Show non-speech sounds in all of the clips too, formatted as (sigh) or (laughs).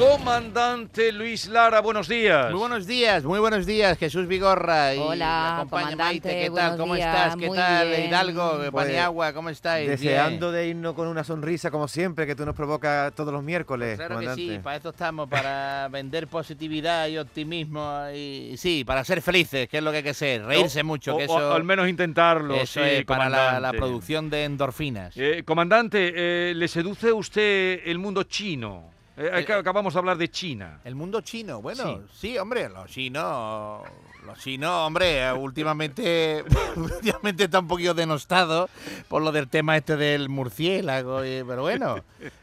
Comandante Luis Lara, buenos días. Muy buenos días, muy buenos días, Jesús Vigorra. Y Hola, comandante, Maite, ¿qué tal? ¿Cómo días, estás? ¿Qué muy tal, bien. Hidalgo, Pues, Paniagua? ¿Cómo estáis? Deseando Bien. de irnos con una sonrisa como siempre que tú nos provocas todos los miércoles, Claro que sí, para esto estamos, para (laughs) vender positividad y optimismo y sí, para ser felices, que es lo que hay que ser, reírse O- mucho, o- que o eso, al menos intentarlo, eso sí, es para la, producción de endorfinas. Eh, comandante, eh, ¿le seduce a usted el mundo chino? Eh, acá- acabamos de hablar de China. El mundo chino, bueno, sí, hombre, los chinos, los chinos, hombre, eh, últimamente, (laughs) últimamente está un poquito denostado por lo del tema este del murciélago, y- pero bueno,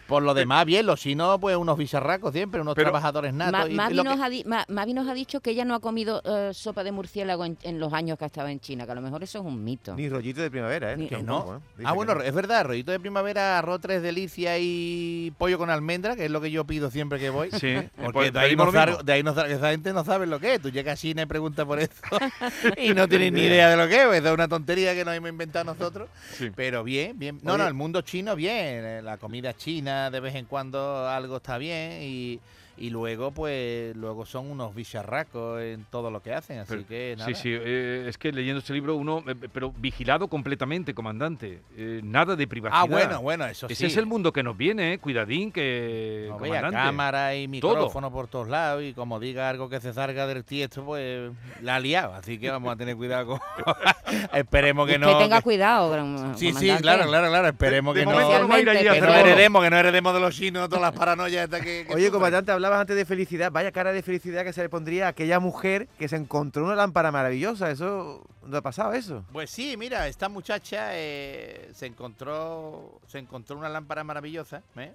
por lo demás, bien, los chinos, pues unos bicharracos siempre, unos Pero- trabajadores natos. Ma- y Mavi, lo que- nos ha di- Ma- Mavi nos ha dicho que ella no ha comido eh, sopa de murciélago en, en los años que ha estado en China, que a lo mejor eso es un mito. Ni rollito de primavera, ¿eh? Ni- que no. ¿eh? Ah, que bueno, no. es verdad, rollito de primavera, arroz tres delicias y pollo con almendra, que es lo que yo pido siempre que voy. Sí, Porque pues de ahí, no de ahí no esa gente no sabe lo que es. Tú llegas a China y preguntas por eso (laughs) y no tienes ni idea de lo que es. Es una tontería que nos hemos inventado nosotros. Sí. Pero bien, bien. No, Oye. no, el mundo chino bien. eh, La comida china de vez en cuando algo está bien y, y luego pues luego son unos bicharracos en todo lo que hacen. Así Pero- que nada. Sí, sí, eh, es que leyendo este libro uno, eh, pero vigilado completamente, comandante. Eh, nada de privacidad. Ah, bueno, bueno, eso Ese sí. es el mundo que nos viene, eh, cuidadín, que... No vea cámara y micrófono por todos lados y como diga algo que se salga del tiesto, pues la ha liado. Así que vamos a tener cuidado con... (laughs) (laughs) Esperemos que no... tenga que- cuidado, gran- Sí, sí, claro, claro, claro. Esperemos De que no... no Que no heredemos, que no heredemos de los chinos todas las paranoias que, que Oye, comandante, hablabas antes de felicidad. Vaya cara de felicidad que se le pondría a aquella mujer que se encontró una lámpara maravillosa. Eso, ¿no ha pasado eso? Pues sí, mira, esta muchacha eh, se encontró se encontró una lámpara maravillosa, ¿eh?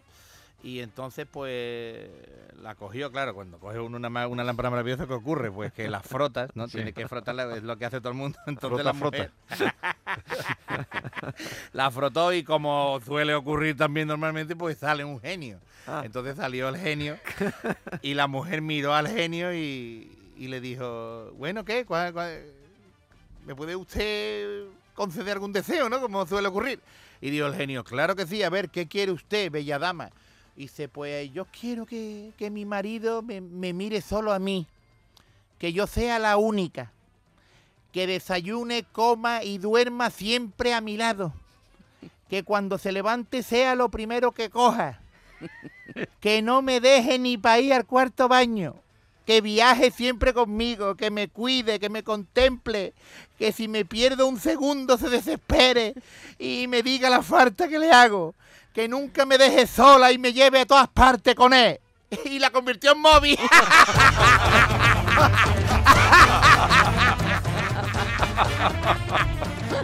Y entonces, pues, la cogió, claro, cuando coge una, lámpara maravillosa, ¿qué ocurre? Pues que la frotas, ¿no? Sí. Tienes que frotarla, es lo que hace todo el mundo. (laughs) Entonces la frota. (laughs) la frotó y como suele ocurrir también normalmente, pues sale un genio. Ah. Entonces salió el genio y la mujer miró al genio y, y le dijo, bueno, ¿qué? ¿Cuál- cuál- ¿Me puede usted conceder algún deseo, no? Como suele ocurrir. Y dijo el genio, claro que sí, a ver, ¿qué quiere usted, bella dama? Y dice, pues yo quiero que, que mi marido me, me mire solo a mí, que yo sea la única, que desayune, coma y duerma siempre a mi lado, que cuando se levante sea lo primero que coja, (laughs) que no me deje ni para ir al cuarto baño, que viaje siempre conmigo, que me cuide, que me contemple, que si me pierdo un segundo se desespere y me diga la falta que le hago, que nunca me deje sola y me lleve a todas partes con él. Y la convirtió en móvil.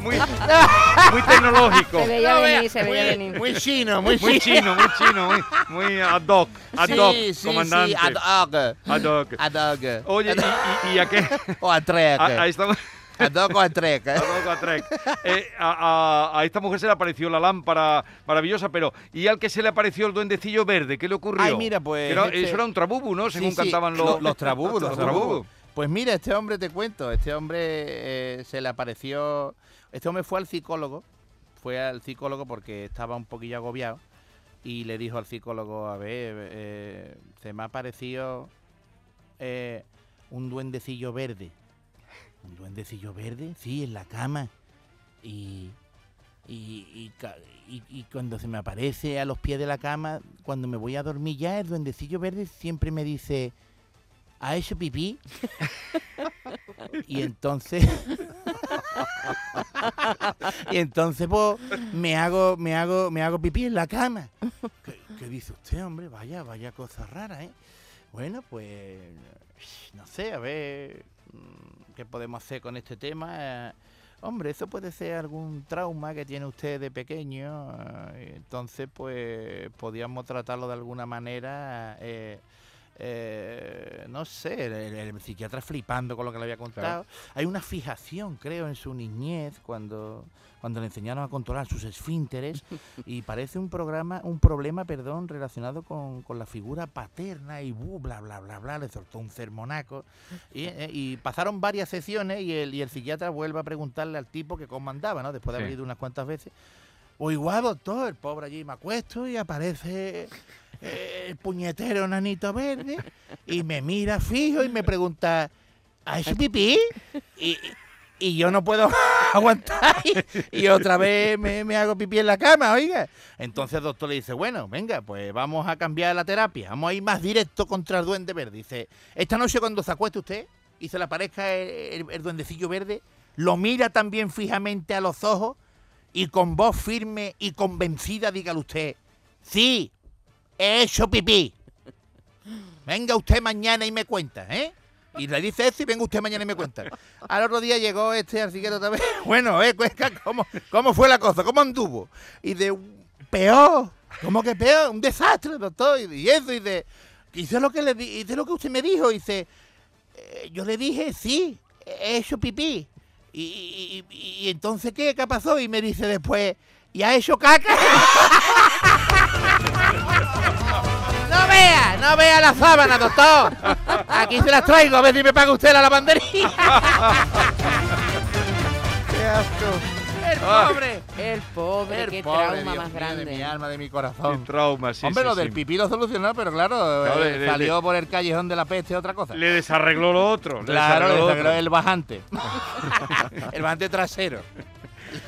Muy, muy tecnológico. Se veía venir, se veía muy, venir. muy chino, muy, Muy chino, muy chino, muy, muy ad hoc, ad hoc, Sí, sí, comandante. sí, ad hoc. Ad hoc. Ad hoc. Oye, ¿y, y, y a qué? O a trek. A, a esta, a. Eh, a, a- a mujer se le apareció la lámpara maravillosa, pero ¿y al que se le apareció el duendecillo verde? ¿Qué le ocurrió? Ay, mira, pues, Era- este- eso era un trabubu, ¿no? Según Sí, sí, cantaban lo- los, los trabubos, los. (laughs) Pues mira, este hombre te cuento, este hombre eh, se le apareció, este hombre fue al psicólogo, fue al psicólogo porque estaba un poquillo agobiado y le dijo al psicólogo, a ver, eh, se me ha aparecido eh, un duendecillo verde. ¿Un duendecillo verde? Sí, en la cama. Y, y, y cuando se me aparece a los pies de la cama, cuando me voy a dormir ya, el duendecillo verde siempre me dice, ¿ha hecho pipí? y entonces... (laughs) y entonces pues me hago, me hago, me hago pipí en la cama. ¿Qué, qué dice usted, hombre? Vaya, vaya cosa rara, ¿eh? Bueno, pues no sé, a ver mm, qué podemos hacer con este tema. Eh, Hombre, eso puede ser algún trauma que tiene usted de pequeño. eh, Entonces, pues, podríamos tratarlo de alguna manera. eh, eh, no sé, el, psiquiatra flipando con lo que le había contado. Hay una fijación, creo, en su niñez cuando, cuando le enseñaron a controlar sus esfínteres (laughs) y parece un programa, un problema, perdón, relacionado con, con la figura paterna y bu, bla bla bla bla, le soltó un sermonaco y, eh, y pasaron varias sesiones y el, y el psiquiatra vuelve a preguntarle al tipo que cómo andaba, ¿no? Después de haber Sí. ido unas cuantas veces. O igual, doctor, el pobre allí me acuesto y aparece eh, el puñetero nanito verde y me mira fijo y me pregunta, ¿ha hecho pipí? Y, y yo no puedo (laughs) aguantar y, otra vez me, me hago pipí en la cama, oiga. Entonces el doctor le dice, bueno, venga, pues vamos a cambiar la terapia, vamos a ir más directo contra el duende verde. Dice, esta noche cuando se acueste usted y se le aparezca el duendecillo verde, lo mira también fijamente a los ojos y con voz firme y convencida dígale usted, sí, he hecho pipí. Venga usted mañana y me cuenta, ¿eh? Y le dice eso y venga usted mañana y me cuenta. Al otro día llegó este arciquero otra vez. (laughs) Bueno, ¿eh? Cuesca, ¿Cómo, ¿Cómo fue la cosa? ¿Cómo anduvo? Y de peor. ¿Cómo que peor? Un desastre, doctor. Y, eso, y de... Hice lo que le hice lo que usted me dijo. Y dice, eh, yo le dije, sí, he hecho pipí. Y, y- entonces, ¿qué? ¿Qué pasó? Y me dice después, ¿y ha hecho caca? (laughs) No vea, no vea la sábana, doctor. Aquí se las traigo, a ver si me paga usted la lavandería. (laughs) El pobre. El pobre, El qué pobre, trauma Dios más mío, de mi grande. alma, de mi Qué corazón. trauma, sí, Hombre, sí, lo del pipí lo solucionó, pero claro, Claro, eh, le- le- salió por el callejón de la peste otra cosa. Le desarregló lo otro. le Claro, desarregló le otro. el bajante. (laughs) el bajante trasero.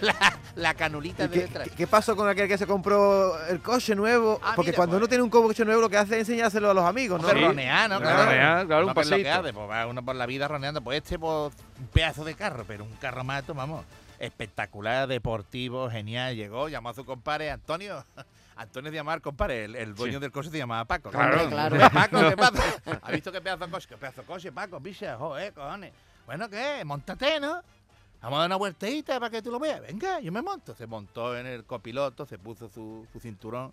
La, la canulita ¿Y de qué, detrás. qué- qué pasó con aquel que se compró el coche nuevo? Ah, Porque mira, cuando pues. uno tiene un coche nuevo, lo que hace es enseñárselo a los amigos, ¿no? Sí. ronear, ¿no? Claro, ronear, claro, un No, pero lo que paseíto. hace, pues va uno por la vida roneando. Pues este, pues, un pedazo de carro, pero un carro mato, vamos, espectacular, deportivo, genial. Llegó, llamó a su compadre Antonio. (laughs) Antonio de llamar, compadre, el, el dueño Sí. del coche se llamaba Paco. Claro. Claro. ¿Qué, Paco, ¿qué pasa? (laughs) ¿Has visto qué pedazo de coche? ¿Qué pedazo de coche, Paco? Picha, joder, cojones. Bueno, ¿qué? Montate, ¿no? Vamos a dar una vueltecita para que tú lo veas. Venga, yo me monto. Se montó en el copiloto, se puso su, su cinturón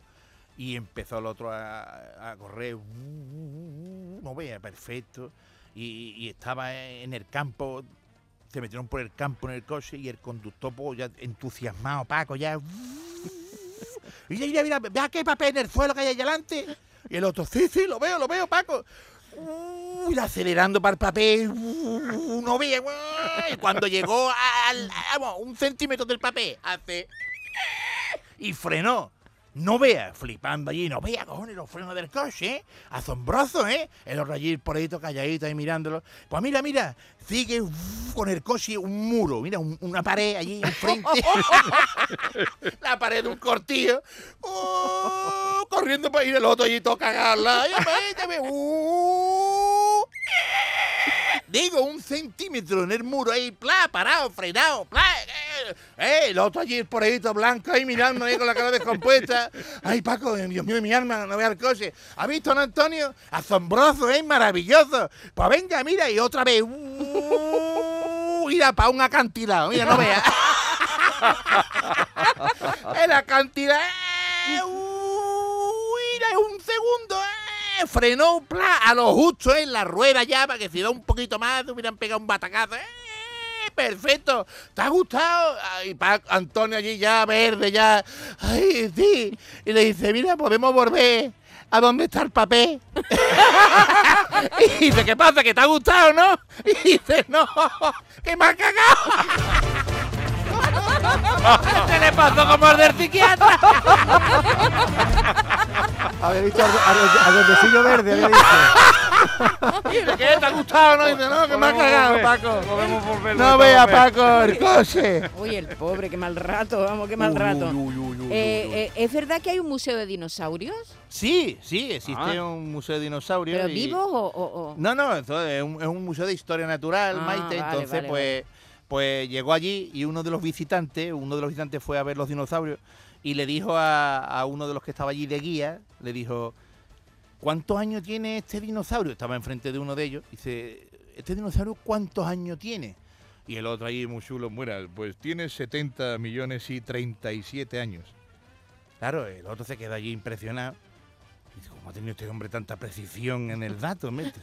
y empezó el otro a, a correr. Uh, uh, uh, No veía, perfecto. Y, y estaba en el campo. Se metieron por el campo en el coche y el conductor ya entusiasmado, Paco, ya. Mira, mira, mira, vea qué papel en el suelo que hay ahí adelante. Y el otro, sí, sí, lo veo, lo veo, Paco. Uy, acelerando para el papel. No uy, Y cuando llegó al, a- vamos, un centímetro del papel, hace. Y frenó. No vea, flipando allí, no vea, cojones, los frenos del coche, ¿eh? Asombroso, ¿eh? El allí por ahí, calladito ahí mirándolo. Pues mira, mira, sigue uf, con el coche un muro, mira, un- una pared allí enfrente. (laughs) la pared de un cortillo. ¡Oh! corriendo para ir el otro allí todo cagarla. ¡uh! (laughs) Digo, un centímetro en el muro ahí, pla, parado, frenado, pla. Eh, eh, el otro allí por ahí todo blanco ahí mirando ahí con la cara descompuesta. Ay, Paco, Dios mío, mi alma, no vea el coche. ¿Ha visto, no, Antonio? Asombroso, ¿eh? Maravilloso. Pues venga, mira, y otra vez. ¡uh! mira, para un acantilado, mira, no vea. (laughs) el acantilado. eh, ¡uh! mira, un segundo, eh, frenó pla, a lo justo en la rueda ya, para que si da un poquito más, hubieran pegado un batacazo. eh, Perfecto, ¿te ha gustado? Ay, pa- Antonio allí ya verde, ya. Ay, sí. Y le dice, mira, podemos volver. ¿A dónde está el papel? (laughs) y dice, ¿qué pasa? ¿Que te ha gustado, no? Y dice, no, que me ha cagado. (laughs) ¿Qué le pasó como el del psiquiatra? (laughs) Había visto al, al, al duendecillo verde, había visto. Y dice, ¿qué? ¿Te ha gustado? No, dice, no, que me ha cagado, volver, Paco. Podemos volver. No vea, Paco, el coche. Uy, el pobre, qué mal rato, vamos, qué mal rato. Eh, eh, ¿Es verdad que hay un museo de dinosaurios? Sí, sí, existe Ah. un museo de dinosaurios. ¿Pero y- vivos o...? o- o- No, no, es un, es un museo de historia natural, Ah, Maite. vale, entonces, vale, pues, pues llegó allí y uno de los visitantes, uno de los visitantes fue a ver los dinosaurios y le dijo a, a uno de los que estaba allí de guía, le dijo, ¿cuántos años tiene este dinosaurio? Estaba enfrente de uno de ellos. Dice, ¿este dinosaurio cuántos años tiene? Y el otro ahí muy chulo, mira, pues tiene 70 millones y 37 años. Claro, el otro se quedó allí impresionado. ¿Cómo ¿Cómo ha tenido este hombre tanta precisión en el dato? me?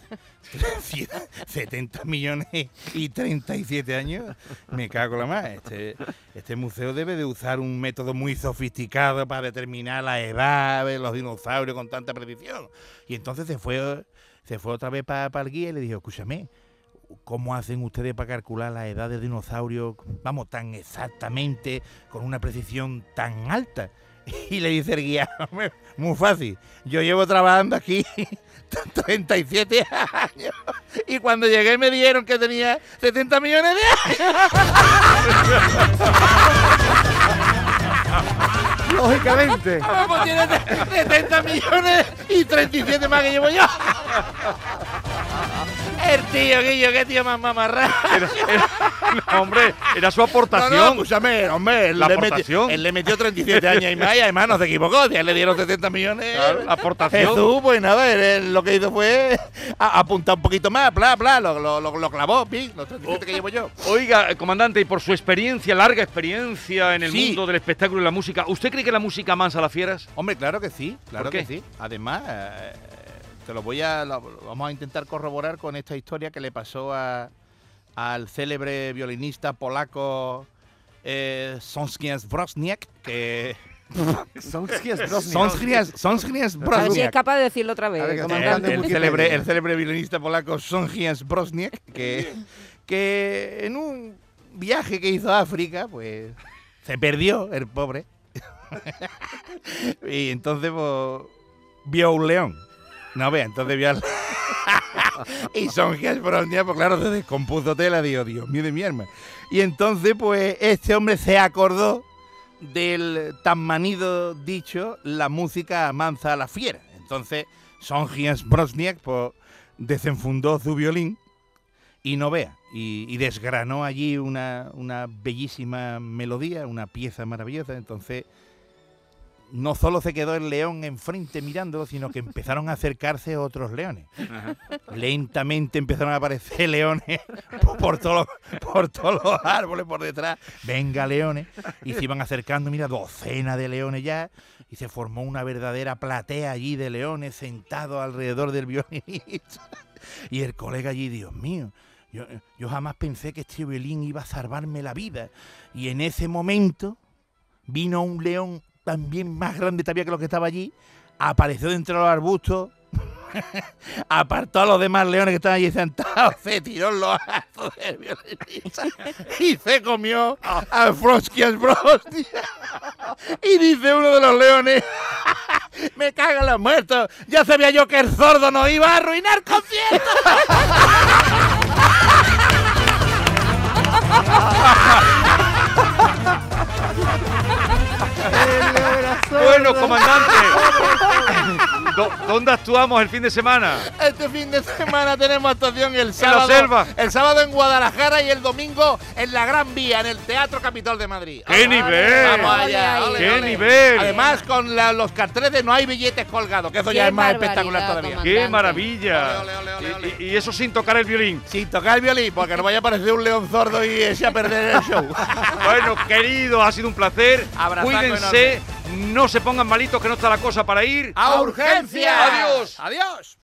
70 (laughs) millones y 37 años. Me cago la más. Este, este museo debe de usar un método muy sofisticado para determinar la edad de los dinosaurios con tanta precisión. Y entonces se fue, se fue otra vez para el guía y le dijo, escúchame, ¿cómo hacen ustedes para calcular la edad del dinosaurio, vamos, tan exactamente, con una precisión tan alta? (laughs) Y le dice el guía, (laughs) "Hombre, muy fácil, yo llevo trabajando aquí (laughs) 37 años y cuando llegué me dijeron que tenía 70 millones de años. Lógicamente. Pues tiene 70 millones y 37 más que llevo yo. El tío, Guillo, qué tío más no, hombre, era su No, no, aportación. escúchame, hombre, él La le, aportación. metió, él le metió 37 años y más y además no se equivocó, ya le dieron 70 millones. Claro, la aportación. Jesús, pues nada, él, él lo que hizo fue a- apuntar un poquito más, bla, bla, lo, lo, lo, lo clavó, pi, los 37 que llevo yo. Oiga, comandante, y por su experiencia, larga experiencia en el Sí. mundo del espectáculo y la música, ¿usted cree que la música mansa a las fieras? Hombre, claro que sí, claro ¿Por qué? que sí. Además, eh, te lo voy a, lo- vamos a intentar corroborar con esta historia que le pasó a, al célebre violinista polaco eh, Sonskias Brosniak, que (laughs) Sonskias Brosniak. Sonskias, Sonskias si es Brosniak. capaz de decirlo otra vez, ver, que El, célebre, el célebre violinista polaco Songias Brosniak, que, que en un viaje que hizo a África, pues se perdió el pobre. (laughs) y entonces pues, vio un león. No vea, entonces vio al... (laughs) y Brosniak, pues claro, se descompuso tela, digo, Dios mío de mi alma. Y entonces, pues, este hombre se acordó del tan manido dicho, la música amansa a la fiera. Entonces, Songias Brosniak pues, desenfundó su violín y no vea, y, y desgranó allí una, una bellísima melodía, una pieza maravillosa. Entonces, no solo se quedó el león enfrente mirándolo, sino que empezaron a acercarse otros leones. Lentamente empezaron a aparecer leones (laughs) por, todos los, por todos los árboles por detrás. Venga, leones. Y se iban acercando, mira, docena de leones ya. Y se formó una verdadera platea allí de leones sentados alrededor del violinista. Y el colega allí, Dios mío, yo, yo jamás pensé que este violín iba a salvarme la vida. Y en ese momento vino un león también más grande todavía que lo que estaba allí, apareció dentro de los arbustos, (laughs) apartó a los demás leones que estaban allí sentados, (laughs) se tiró los azos del violinista y se comió a Frosquias Brosnia. Y dice uno de los leones, (laughs) me cagan los muertos, ya sabía yo que el sordo nos iba a arruinar concierto. Bueno, comandante, (laughs) ¿dó- ¿dónde actuamos el fin de semana? Este fin de semana tenemos actuación el sábado. selva. El sábado en Guadalajara y el domingo en la Gran Vía, en el Teatro Capitol de Madrid. ¡Qué nivel! Vamos allá. Ole, ole, ¡Qué ole. nivel! Además, con la- los carteles de no hay billetes colgados, que eso ya es más barbaridad, espectacular todavía. comandante. ¡Qué maravilla! Ole, ole, ole, Y- ole. Y, y eso sin tocar el violín. Sin tocar el violín, porque no vaya a parecer un león sordo y eche a perder el show. (laughs) Bueno, querido, ha sido un placer. Abrazaco Cuídense, no se pongan malitos que no está la cosa para ir. ¡A urgencia! Adiós. ¡Adiós!